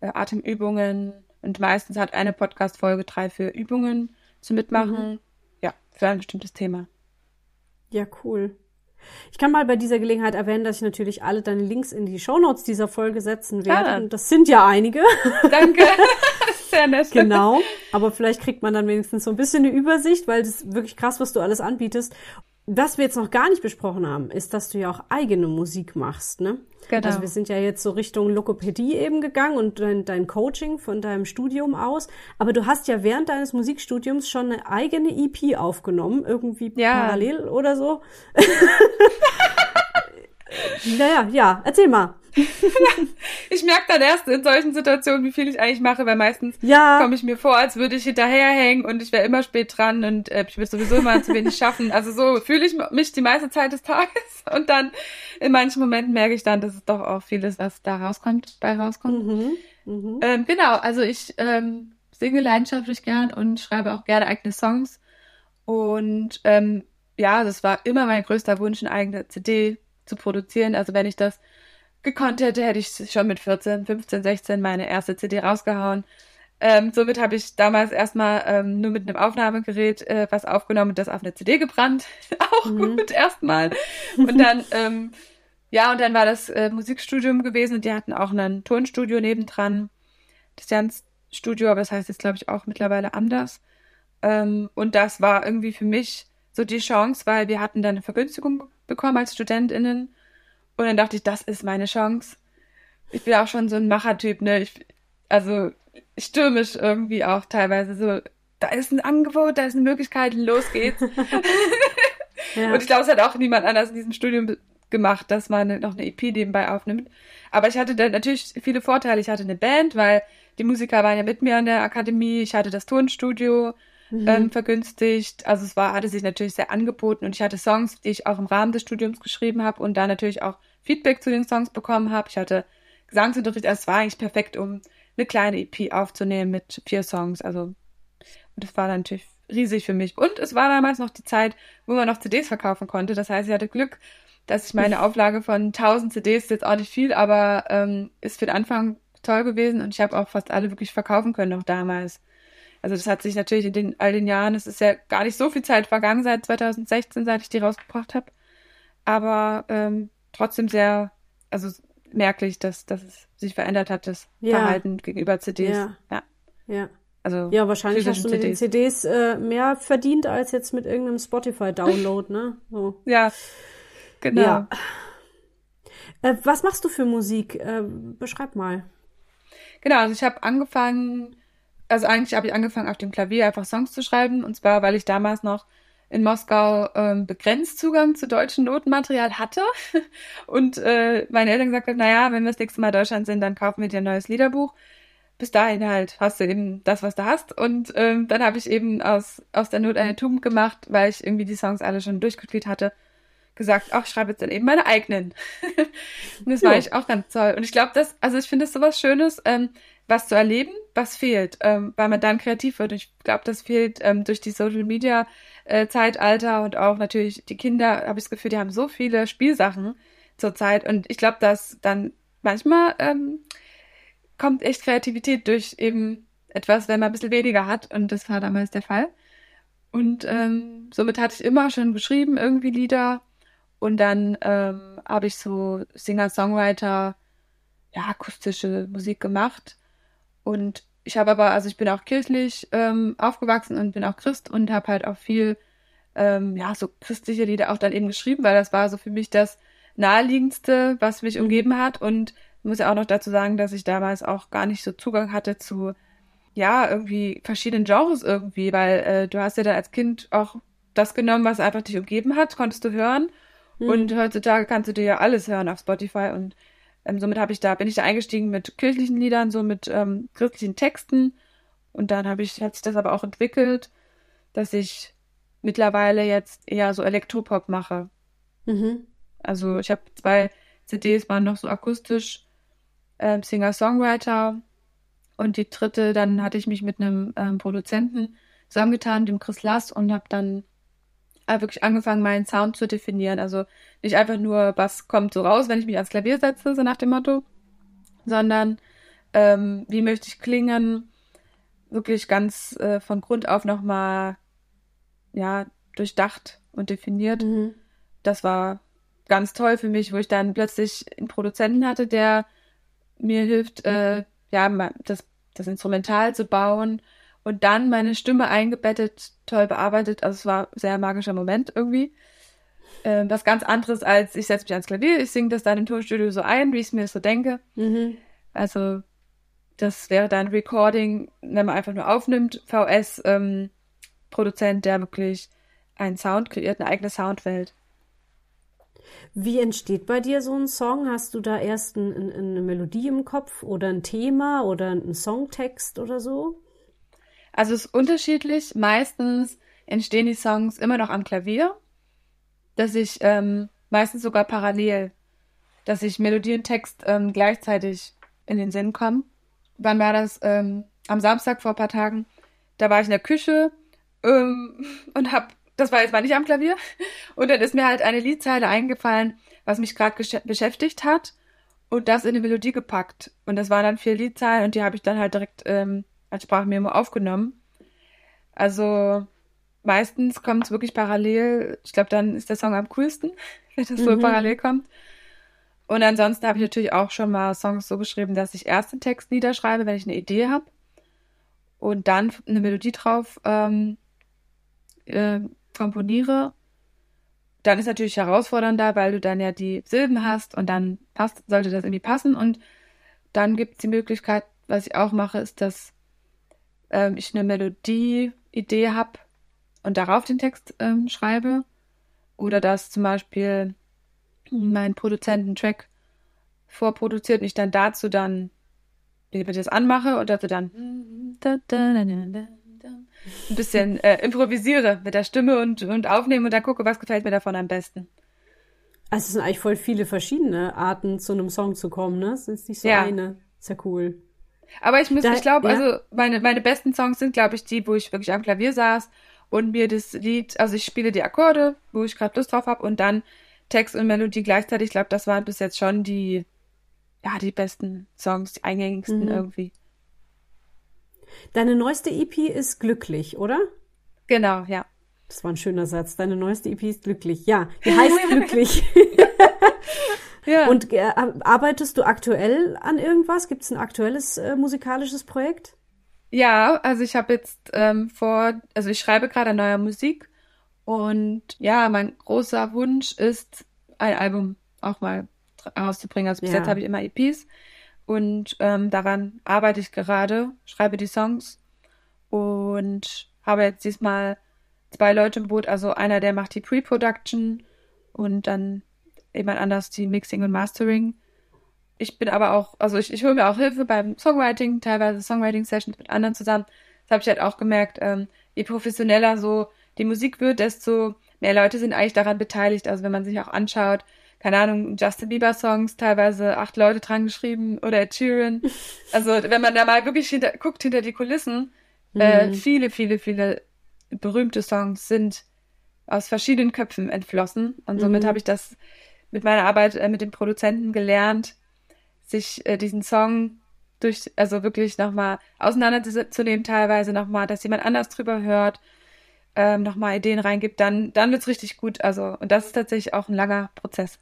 Speaker 3: äh, Atemübungen. Und meistens hat eine Podcast-Folge drei, vier Übungen zu mitmachen. Ja, für ein bestimmtes Thema.
Speaker 1: Ja, cool. Ich kann mal bei dieser Gelegenheit erwähnen, dass ich natürlich alle deine Links in die Shownotes dieser Folge setzen werde.
Speaker 3: Ah.
Speaker 1: Und das sind ja einige.
Speaker 3: Danke. Sehr nett.
Speaker 1: genau. Aber vielleicht kriegt man dann wenigstens so ein bisschen eine Übersicht, weil das ist wirklich krass, was du alles anbietest. Was wir jetzt noch gar nicht besprochen haben, ist, dass du ja auch eigene Musik machst, ne?
Speaker 3: Genau.
Speaker 1: Also wir sind ja jetzt so Richtung Lokopädie eben gegangen und dein, dein Coaching von deinem Studium aus. Aber du hast ja während deines Musikstudiums schon eine eigene EP aufgenommen, irgendwie
Speaker 3: Ja.
Speaker 1: parallel oder so. naja, ja, erzähl mal.
Speaker 3: Ich merke dann erst in solchen Situationen, wie viel ich eigentlich mache, weil meistens
Speaker 1: Ja.
Speaker 3: komme ich mir vor, als würde ich hinterherhängen und ich wäre immer spät dran und äh, ich würde sowieso immer zu wenig schaffen. Also so fühle ich mich die meiste Zeit des Tages und dann in manchen Momenten merke ich dann, dass es doch auch vieles, was da rauskommt, bei rauskommt.
Speaker 1: Mhm. Mhm.
Speaker 3: Ähm, genau, also ich ähm, singe leidenschaftlich gern und schreibe auch gerne eigene Songs. Und ähm, ja, das war immer mein größter Wunsch, eine eigene CD zu produzieren. Also wenn ich das gekonnt hätte, hätte ich schon mit 14, 15, 16 meine erste CD rausgehauen. Ähm, somit habe ich damals erstmal ähm, nur mit einem Aufnahmegerät äh, was aufgenommen und das auf eine CD gebrannt. Auch
Speaker 1: Mhm.
Speaker 3: gut erstmal. Und dann, ähm, ja, und dann war das äh, Musikstudium gewesen und die hatten auch ein Tonstudio nebendran. Das Jans-Studio, aber das heißt jetzt, glaube ich, auch mittlerweile anders. Ähm, und das war irgendwie für mich so die Chance, weil wir hatten dann eine Vergünstigung bekommen als StudentInnen. Und dann dachte ich, das ist meine Chance. ich bin auch schon so ein Machertyp, ne? Ich, also stürmisch irgendwie auch teilweise so, da ist ein Angebot, da ist eine Möglichkeit, los geht's. ja. Und ich glaube, es hat auch niemand anders in diesem Studium gemacht, dass man noch eine EP nebenbei aufnimmt. Aber ich hatte dann natürlich viele Vorteile. Ich hatte eine Band, weil die Musiker waren ja mit mir an der Akademie. Ich hatte das Tonstudio mhm. ähm, vergünstigt. Also es war, hatte sich natürlich sehr angeboten und ich hatte Songs, die ich auch im Rahmen des Studiums geschrieben habe und da natürlich auch Feedback zu den Songs bekommen habe. Ich hatte Gesangsunterricht, also es war eigentlich perfekt, um eine kleine EP aufzunehmen mit vier Songs. Also und das war dann natürlich riesig für mich. Und es war damals noch die Zeit, wo man noch CDs verkaufen konnte. Das heißt, ich hatte Glück, dass ich meine Auflage von 1000 CDs, ist jetzt auch nicht viel, aber ähm, ist für den Anfang toll gewesen und ich habe auch fast alle wirklich verkaufen können noch damals. Also das hat sich natürlich in den, all den Jahren, es ist ja gar nicht so viel Zeit vergangen seit 2016, seit ich die rausgebracht habe, aber ähm, trotzdem sehr, also merklich, dass, dass es sich verändert hat, das ja. Verhalten gegenüber CDs.
Speaker 1: Ja. Ja. ja. Also ja, wahrscheinlich hast du mit CDs. den CDs äh, mehr verdient als jetzt mit irgendeinem Spotify-Download, ne? So.
Speaker 3: Ja, genau. Ja.
Speaker 1: Äh, was machst du für Musik? Äh, beschreib mal.
Speaker 3: Genau, also ich habe angefangen, also eigentlich habe ich angefangen auf dem Klavier einfach Songs zu schreiben und zwar, weil ich damals noch in Moskau ähm, begrenzt Zugang zu deutschem Notenmaterial hatte und äh, meine Eltern gesagt haben, naja, wenn wir das nächste Mal in Deutschland sind, dann kaufen wir dir ein neues Liederbuch. Bis dahin halt hast du eben das, was du hast. Und ähm, dann habe ich eben aus, aus der Not eine Tugend gemacht, weil ich irgendwie die Songs alle schon durchgespielt hatte, gesagt, ach, ich schreibe jetzt dann eben meine eigenen. und das ja. war ich auch ganz toll. Und ich glaube, das, also ich finde es sowas Schönes, ähm, was zu erleben, was fehlt, ähm, weil man dann kreativ wird. Und ich glaube, das fehlt ähm, durch die Social Media äh, Zeitalter und auch natürlich die Kinder, habe ich das Gefühl, die haben so viele Spielsachen zurzeit und ich glaube, dass dann manchmal ähm, kommt echt Kreativität durch eben etwas, wenn man ein bisschen weniger hat und das war damals der Fall. Und ähm, somit hatte ich immer schon geschrieben, irgendwie Lieder und dann ähm, habe ich so Singer-Songwriter, ja, akustische Musik gemacht und ich habe aber, also ich bin auch kirchlich ähm, aufgewachsen und bin auch Christ und habe halt auch viel, ähm, ja, so christliche Lieder auch dann eben geschrieben, weil das war so für mich das naheliegendste, was mich umgeben hat. Und muss ja auch noch dazu sagen, dass ich damals auch gar nicht so Zugang hatte zu, ja, irgendwie verschiedenen Genres irgendwie, weil äh, du hast ja da als Kind auch das genommen, was einfach dich umgeben hat, konntest du hören. Mhm. Und heutzutage kannst du dir ja alles hören auf Spotify und ähm, somit habe ich da, bin ich da eingestiegen mit kirchlichen Liedern, so mit ähm, christlichen Texten. Und dann habe ich, hat sich das aber auch entwickelt, dass ich mittlerweile jetzt eher so Elektropop mache. Mhm. Also ich habe zwei CDs, waren noch so akustisch ähm, Singer-Songwriter. Und die dritte, dann hatte ich mich mit einem ähm, Produzenten zusammengetan, dem Chris Lass, und habe dann wirklich angefangen, meinen Sound zu definieren. Also nicht einfach nur, was kommt so raus, wenn ich mich ans Klavier setze, so nach dem Motto, sondern ähm, wie möchte ich klingen, wirklich ganz äh, von Grund auf nochmal, ja, durchdacht und definiert. Mhm. Das war ganz toll für mich, wo ich dann plötzlich einen Produzenten hatte, der mir hilft, äh, ja, das, das Instrumental zu bauen und dann meine Stimme eingebettet, toll bearbeitet. Also es war ein sehr magischer Moment irgendwie. Ähm, was ganz anderes als ich setze mich ans Klavier, ich singe das dann im Tonstudio so ein, wie ich es mir so denke. Mhm. Also das wäre dann Recording, wenn man einfach nur aufnimmt, VS ähm, Produzent, der wirklich einen Sound kreiert, eine eigene Soundwelt.
Speaker 1: Wie entsteht bei dir so ein Song? Hast du da erst ein, ein, eine Melodie im Kopf oder ein Thema oder einen Songtext oder so?
Speaker 3: Also es ist unterschiedlich. Meistens entstehen die Songs immer noch am Klavier, dass ich ähm, meistens sogar parallel, dass ich Melodie und Text ähm, gleichzeitig in den Sinn kommen. Wann war das? Ähm, am Samstag vor ein paar Tagen. Da war ich in der Küche ähm, und hab, das war jetzt mal nicht am Klavier, und dann ist mir halt eine Liedzeile eingefallen, was mich gerade beschäftigt hat und das in eine Melodie gepackt. Und das waren dann vier Liedzeilen und die habe ich dann halt direkt ähm, als Sprachmemo aufgenommen. Also meistens kommt es wirklich parallel. Ich glaube, dann ist der Song am coolsten, wenn das mhm. so parallel kommt. Und ansonsten habe ich natürlich auch schon mal Songs so geschrieben, dass ich erst den Text niederschreibe, wenn ich eine Idee habe. Und dann eine Melodie drauf ähm, äh, komponiere. Dann ist natürlich herausfordernder, weil du dann ja die Silben hast und dann passt, sollte das irgendwie passen. Und dann gibt es die Möglichkeit, was ich auch mache, ist, dass ähm, ich eine Melodie-Idee habe und darauf den Text ähm, schreibe. Oder dass zum Beispiel mein Produzent einen Track vorproduziert und ich dann dazu dann das anmache und dazu dann ein bisschen äh, improvisiere mit der Stimme und, und aufnehme und dann gucke, was gefällt mir davon am besten.
Speaker 1: Also es sind eigentlich voll viele verschiedene Arten, zu einem Song zu kommen, ne? Es ist nicht so
Speaker 3: Ja.
Speaker 1: eine. Ist ja cool.
Speaker 3: Aber ich muss,
Speaker 1: Da-
Speaker 3: ich glaube,
Speaker 1: ja.
Speaker 3: also meine, meine besten Songs sind, glaube ich, die, wo ich wirklich am Klavier saß und mir das Lied, also ich spiele die Akkorde, wo ich gerade Lust drauf habe und dann Text und Melodie gleichzeitig. Ich glaube, das waren bis jetzt schon die, ja, die besten Songs, die eingängigsten
Speaker 1: Mhm.
Speaker 3: irgendwie.
Speaker 1: Deine neueste EP ist glücklich, oder?
Speaker 3: Genau, ja.
Speaker 1: Das war ein schöner Satz. Deine neueste EP ist glücklich. Ja, die heißt glücklich.
Speaker 3: Ja.
Speaker 1: Und äh, arbeitest du aktuell an irgendwas? Gibt es ein aktuelles äh, musikalisches Projekt?
Speaker 3: Ja, also ich habe jetzt ähm, vor, also ich schreibe gerade an neuer Musik und ja, mein großer Wunsch ist, ein Album auch mal rauszubringen. Also bis
Speaker 1: Ja.
Speaker 3: jetzt habe ich immer EPs und ähm, daran arbeite ich gerade, schreibe die Songs und habe jetzt diesmal zwei Leute im Boot. Also einer, der macht die Pre-Production und dann jemand anders die Mixing und Mastering. Ich bin aber auch, also ich, ich hole mir auch Hilfe beim Songwriting, teilweise Songwriting-Sessions mit anderen zusammen. Das habe ich halt auch gemerkt, ähm, je professioneller so die Musik wird, desto mehr Leute sind eigentlich daran beteiligt. Also wenn man sich auch anschaut, keine Ahnung, Justin Bieber-Songs, teilweise acht Leute dran geschrieben oder Ed Sheeran. Also wenn man da mal wirklich hinter, guckt hinter die Kulissen, äh,
Speaker 1: Mhm.
Speaker 3: viele, viele, viele berühmte Songs sind aus verschiedenen Köpfen entflossen. Und somit
Speaker 1: Mhm.
Speaker 3: habe ich das mit meiner Arbeit äh, mit dem Produzenten gelernt, sich äh, diesen Song durch, also wirklich nochmal auseinanderzunehmen, teilweise nochmal, dass jemand anders drüber hört, ähm, nochmal Ideen reingibt, dann, dann wird's richtig gut. Also, und das ist tatsächlich auch ein langer Prozess.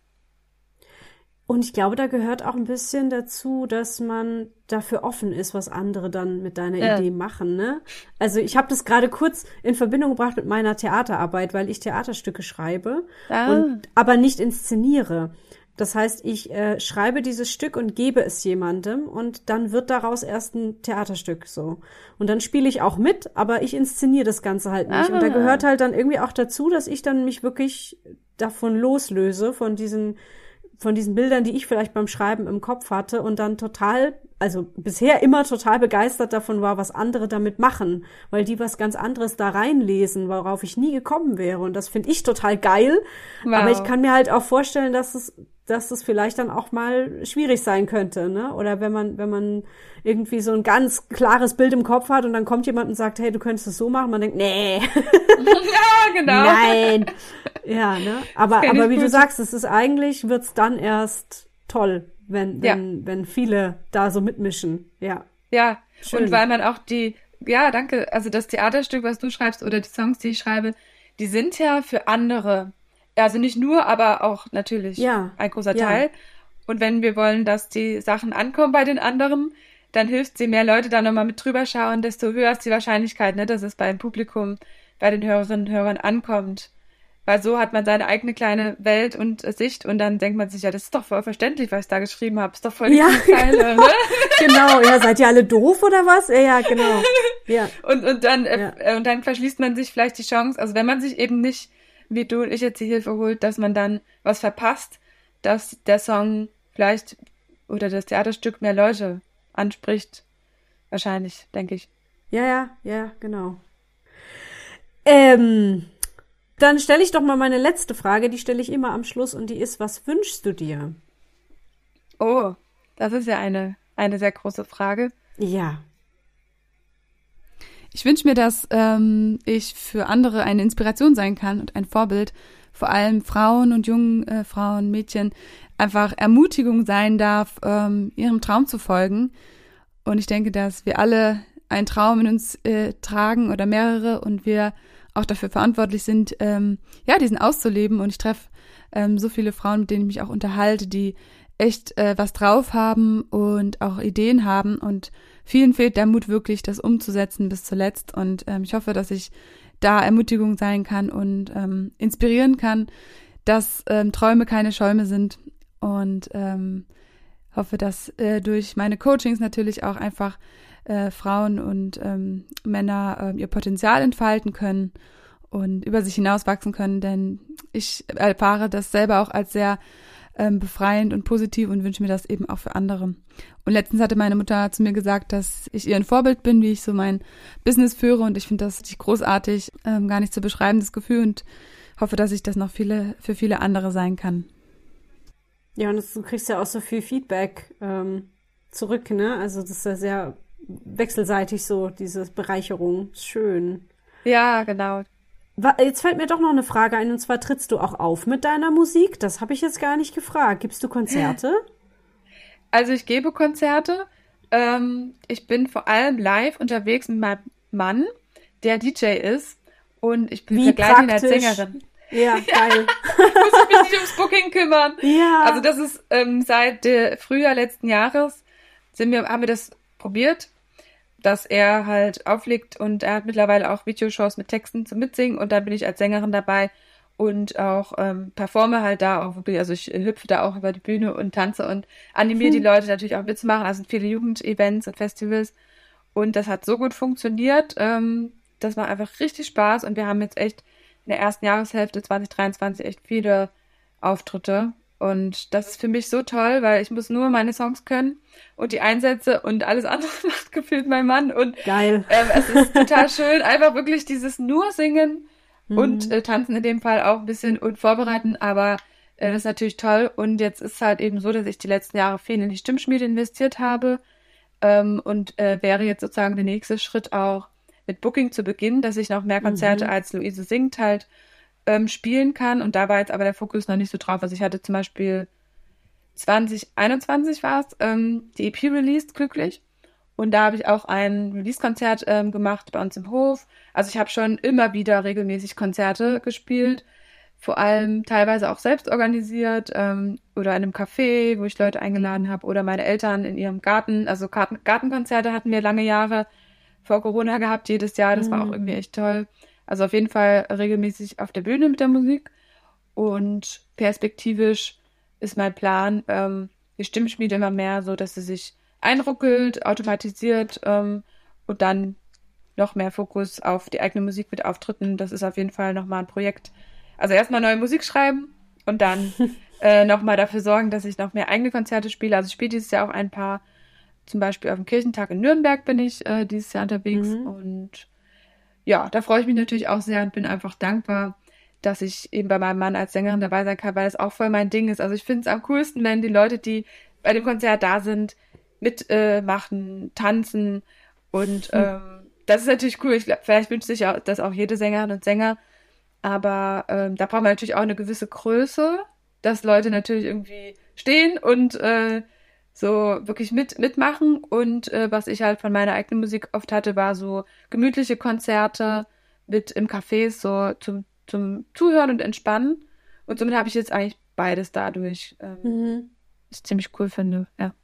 Speaker 1: Und ich glaube, da gehört auch ein bisschen dazu, dass man dafür offen ist, was andere dann mit deiner
Speaker 3: Ja.
Speaker 1: Idee machen, ne? Also ich habe das gerade kurz in Verbindung gebracht mit meiner Theaterarbeit, weil ich Theaterstücke schreibe,
Speaker 3: Ah.
Speaker 1: und, aber nicht inszeniere. Das heißt, ich äh, schreibe dieses Stück und gebe es jemandem und dann wird daraus erst ein Theaterstück so. Und dann spiele ich auch mit, aber ich inszeniere das Ganze halt nicht. Und da
Speaker 3: Ah.
Speaker 1: gehört halt dann irgendwie auch dazu, dass ich dann mich wirklich davon loslöse, von diesen von diesen Bildern, die ich vielleicht beim Schreiben im Kopf hatte und dann total, also bisher immer total begeistert davon war, was andere damit machen, weil die was ganz anderes da reinlesen, worauf ich nie gekommen wäre. Und das finde ich total geil.
Speaker 3: Wow.
Speaker 1: Aber ich kann mir halt auch vorstellen, dass es, dass es vielleicht dann auch mal schwierig sein könnte, ne? Oder wenn man, wenn man irgendwie so ein ganz klares Bild im Kopf hat und dann kommt jemand und sagt, hey, du könntest es so machen, man denkt, nee,
Speaker 3: Ja, genau.
Speaker 1: Nein. Ja, ne? Aber, aber wie du
Speaker 3: gut.
Speaker 1: sagst, es ist eigentlich, wird's dann erst toll, wenn,
Speaker 3: Ja.
Speaker 1: wenn, wenn viele da so mitmischen. Ja.
Speaker 3: Ja,
Speaker 1: Schön.
Speaker 3: und weil man auch die, ja, danke, also das Theaterstück, was du schreibst oder die Songs, die ich schreibe, die sind ja für andere. Also nicht nur, aber auch natürlich
Speaker 1: Ja,
Speaker 3: ein großer
Speaker 1: ja.
Speaker 3: Teil. Und wenn wir wollen, dass die Sachen ankommen bei den anderen, dann hilft je mehr Leute da nochmal mit drüber schauen, desto höher ist die Wahrscheinlichkeit, ne, dass es beim Publikum, bei den Hörerinnen und Hörern ankommt. Weil so hat man seine eigene kleine Welt und äh, Sicht und dann denkt man sich, ja, das ist doch voll verständlich, was ich da geschrieben habe. Ist doch voll die
Speaker 1: Ja,
Speaker 3: Zeile, ne?
Speaker 1: Genau, ja, seid ihr alle doof oder was? Ja, ja, genau. Ja.
Speaker 3: Und, und dann, äh,
Speaker 1: Ja.
Speaker 3: äh, und dann verschließt man sich vielleicht die Chance, also wenn man sich eben nicht, wie du und ich jetzt die Hilfe holt, dass man dann was verpasst, dass der Song vielleicht oder das Theaterstück mehr Leute anspricht. Wahrscheinlich, denke ich.
Speaker 1: Ja, ja, ja, genau. Ähm, dann stelle ich doch mal meine letzte Frage, die stelle ich immer am Schluss und die ist, was wünschst du dir?
Speaker 3: Oh, das ist ja eine, eine sehr große Frage.
Speaker 1: Ja.
Speaker 4: Ich wünsche mir, dass ähm, ich für andere eine Inspiration sein kann und ein Vorbild, vor allem Frauen und jungen äh, Frauen, Mädchen, einfach Ermutigung sein darf, ähm, ihrem Traum zu folgen. Und ich denke, dass wir alle einen Traum in uns äh, tragen oder mehrere und wir auch dafür verantwortlich sind, ähm, ja, diesen auszuleben. Und ich treffe ähm, so viele Frauen, mit denen ich mich auch unterhalte, die echt äh, was drauf haben und auch Ideen haben und vielen fehlt der Mut wirklich, das umzusetzen bis zuletzt. Und ähm, ich hoffe, dass ich da Ermutigung sein kann und ähm, inspirieren kann, dass ähm, Träume keine Schäume sind und ähm, hoffe, dass äh, durch meine Coachings natürlich auch einfach äh, Frauen und ähm, Männer äh, ihr Potenzial entfalten können und über sich hinauswachsen können, denn ich erfahre das selber auch als sehr ähm, befreiend und positiv und wünsche mir das eben auch für andere. Und letztens hatte meine Mutter zu mir gesagt, dass ich ihr ein Vorbild bin, wie ich so mein Business führe und ich finde das richtig großartig, ähm, gar nicht zu beschreiben, das Gefühl und hoffe, dass ich das noch viele, für viele andere sein kann.
Speaker 1: Ja, und das, du kriegst ja auch so viel Feedback ähm, zurück, ne? Also das ist ja sehr wechselseitig so, diese Bereicherung. Schön.
Speaker 3: Ja, genau.
Speaker 1: Jetzt fällt mir doch noch eine Frage ein, und zwar trittst du auch auf mit deiner Musik? Das habe ich jetzt gar nicht gefragt. Gibst du Konzerte?
Speaker 3: Also ich gebe Konzerte. Ähm, ich bin vor allem live unterwegs mit meinem Mann, der DJ ist. Und ich bin
Speaker 1: Wie
Speaker 3: vergleiche ihn als. Sängerin.
Speaker 1: Ja, geil.
Speaker 3: Muss ich mich nicht ums Booking kümmern.
Speaker 1: ja.
Speaker 3: Also das ist ähm, seit der Frühjahr letzten Jahres sind wir, haben wir das probiert, dass er halt auflegt und er hat mittlerweile auch Videoshows mit Texten zum Mitsingen und da bin ich als Sängerin dabei und auch ähm, performe halt da auch wirklich, also ich hüpfe da auch über die Bühne und tanze und animiere die Leute natürlich auch mitzumachen. Also sind viele Jugendevents und Festivals und das hat so gut funktioniert. Ähm, das macht einfach richtig Spaß und wir haben jetzt echt in der ersten Jahreshälfte 2023 echt viele Auftritte. Und das ist für mich so toll, weil ich muss nur meine Songs können und die Einsätze und alles andere macht gefühlt mein Mann. Und
Speaker 1: Geil.
Speaker 3: ähm, es ist total schön, einfach wirklich dieses nur singen
Speaker 1: Mhm.
Speaker 3: und äh, tanzen in dem Fall auch ein bisschen und vorbereiten, aber äh, das ist natürlich toll. Und jetzt ist halt eben so, dass ich die letzten Jahre viel in die Stimmschmiede investiert habe ähm, und äh, wäre jetzt sozusagen der nächste Schritt auch mit Booking zu beginnen, dass ich noch mehr Konzerte
Speaker 1: Mhm.
Speaker 3: als Luise singt halt ähm, spielen kann. Und da war jetzt aber der Fokus noch nicht so drauf. Also ich hatte zum Beispiel 2021 war es, ähm, die EP released, glücklich. Und da habe ich auch ein Release-Konzert ähm, gemacht bei uns im Hof. Also ich habe schon immer wieder regelmäßig Konzerte gespielt, vor allem teilweise auch selbst organisiert ähm, oder in einem Café, wo ich Leute eingeladen habe oder meine Eltern in ihrem Garten. Also Garten Gartenkonzerte hatten wir lange Jahre vor Corona gehabt, jedes Jahr. Das war auch irgendwie echt toll. Also auf jeden Fall regelmäßig auf der Bühne mit der Musik. Und perspektivisch ist mein Plan, ähm, die Stimmschmiede immer mehr so, dass sie sich einruckelt, automatisiert ähm, und dann noch mehr Fokus auf die eigene Musik mit Auftritten. Das ist auf jeden Fall nochmal ein Projekt. Also erstmal neue Musik schreiben und dann äh, nochmal dafür sorgen, dass ich noch mehr eigene Konzerte spiele. Also ich spiele dieses Jahr auch ein paar, zum Beispiel auf dem Kirchentag in Nürnberg bin ich äh, dieses Jahr unterwegs
Speaker 1: Mhm.
Speaker 3: und ja, da freue ich mich natürlich auch sehr und bin einfach dankbar, dass ich eben bei meinem Mann als Sängerin dabei sein kann, weil das auch voll mein Ding ist. Also ich finde es am coolsten, wenn die Leute, die bei dem Konzert da sind, mitmachen, äh, tanzen und ähm, das ist natürlich cool. Ich vielleicht wünscht sich auch, das auch jede Sängerin und Sänger, aber ähm, da braucht man natürlich auch eine gewisse Größe, dass Leute natürlich irgendwie stehen und äh, so wirklich mit mitmachen und äh, was ich halt von meiner eigenen Musik oft hatte, war so gemütliche Konzerte mit im Café so zum zum Zuhören und Entspannen und somit habe ich jetzt eigentlich beides dadurch, ähm,
Speaker 1: Mhm.
Speaker 3: ich ziemlich cool finde, ja.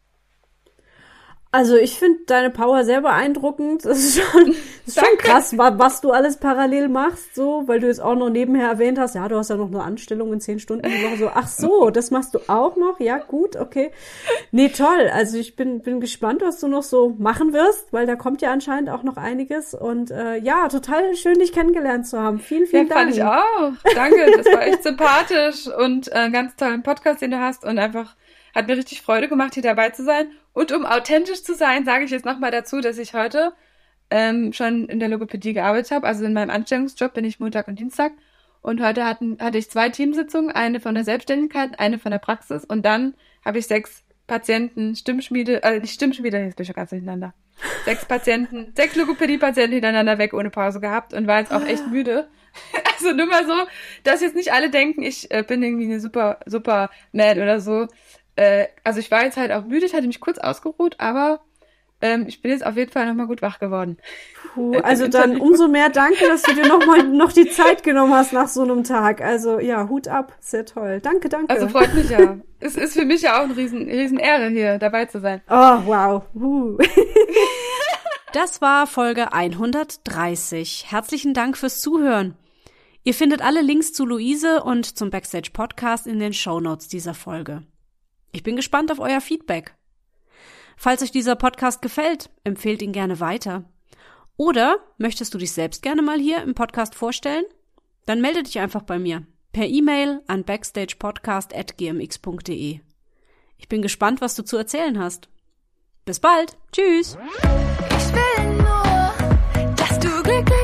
Speaker 1: Also ich finde deine Power sehr beeindruckend. Das ist schon, das ist schon krass, wa- was du alles parallel machst, so, weil du es auch noch nebenher erwähnt hast. Ja, du hast ja noch eine Anstellung in zehn Stunden die Woche. So, ach so, das machst du auch noch? Ja, gut, okay. Nee, toll. Also ich bin, bin gespannt, was du noch so machen wirst, weil da kommt ja anscheinend auch noch einiges. Und äh, ja, total schön, dich kennengelernt zu haben. Vielen,
Speaker 3: Ja,
Speaker 1: vielen Dank.
Speaker 3: fand ich auch. Danke, das war echt sympathisch und äh, ganz tollen Podcast, den du hast und einfach hat mir richtig Freude gemacht, hier dabei zu sein. Und um authentisch zu sein, sage ich jetzt nochmal dazu, dass ich heute ähm, schon in der Logopädie gearbeitet habe. Also in meinem Anstellungsjob bin ich Montag und Dienstag. Und heute hatten, hatte ich zwei Teamsitzungen, eine von der Selbstständigkeit, eine von der Praxis. Und dann habe ich sechs Patienten, Stimmschmiede, äh, nicht Stimmschmiede, jetzt bin ich schon ganz durcheinander. Sechs Patienten, sechs Logopädie-Patienten hintereinander weg ohne Pause gehabt und war jetzt auch echt müde. Also nur mal so, dass jetzt nicht alle denken, ich äh, bin irgendwie eine super, super mad oder so. Äh, also ich war jetzt halt auch müde, ich hatte mich kurz ausgeruht, aber ähm, ich bin jetzt auf jeden Fall nochmal gut wach geworden.
Speaker 1: Puh, also dann umso mehr danke, dass du dir noch mal noch die Zeit genommen hast nach so einem Tag. Also ja, Hut ab, sehr toll. Danke, danke.
Speaker 3: Also freut mich ja. es ist für mich ja auch eine riesen, riesen Ehre, hier dabei zu sein.
Speaker 1: oh, wow. Uh.
Speaker 5: Das war Folge 130. Herzlichen Dank fürs Zuhören. Ihr findet alle Links zu Luise und zum Backstage Podcast in den Shownotes dieser Folge. Ich bin gespannt auf euer Feedback.
Speaker 1: Falls euch dieser Podcast gefällt, empfehlt ihn gerne weiter. Oder möchtest du dich selbst gerne mal hier im Podcast vorstellen? Dann melde dich einfach bei mir per E-Mail an backstagepodcast.gmx.de. Ich bin gespannt, was du zu erzählen hast. Bis bald. Tschüss.
Speaker 2: Ich will nur, dass du glücklich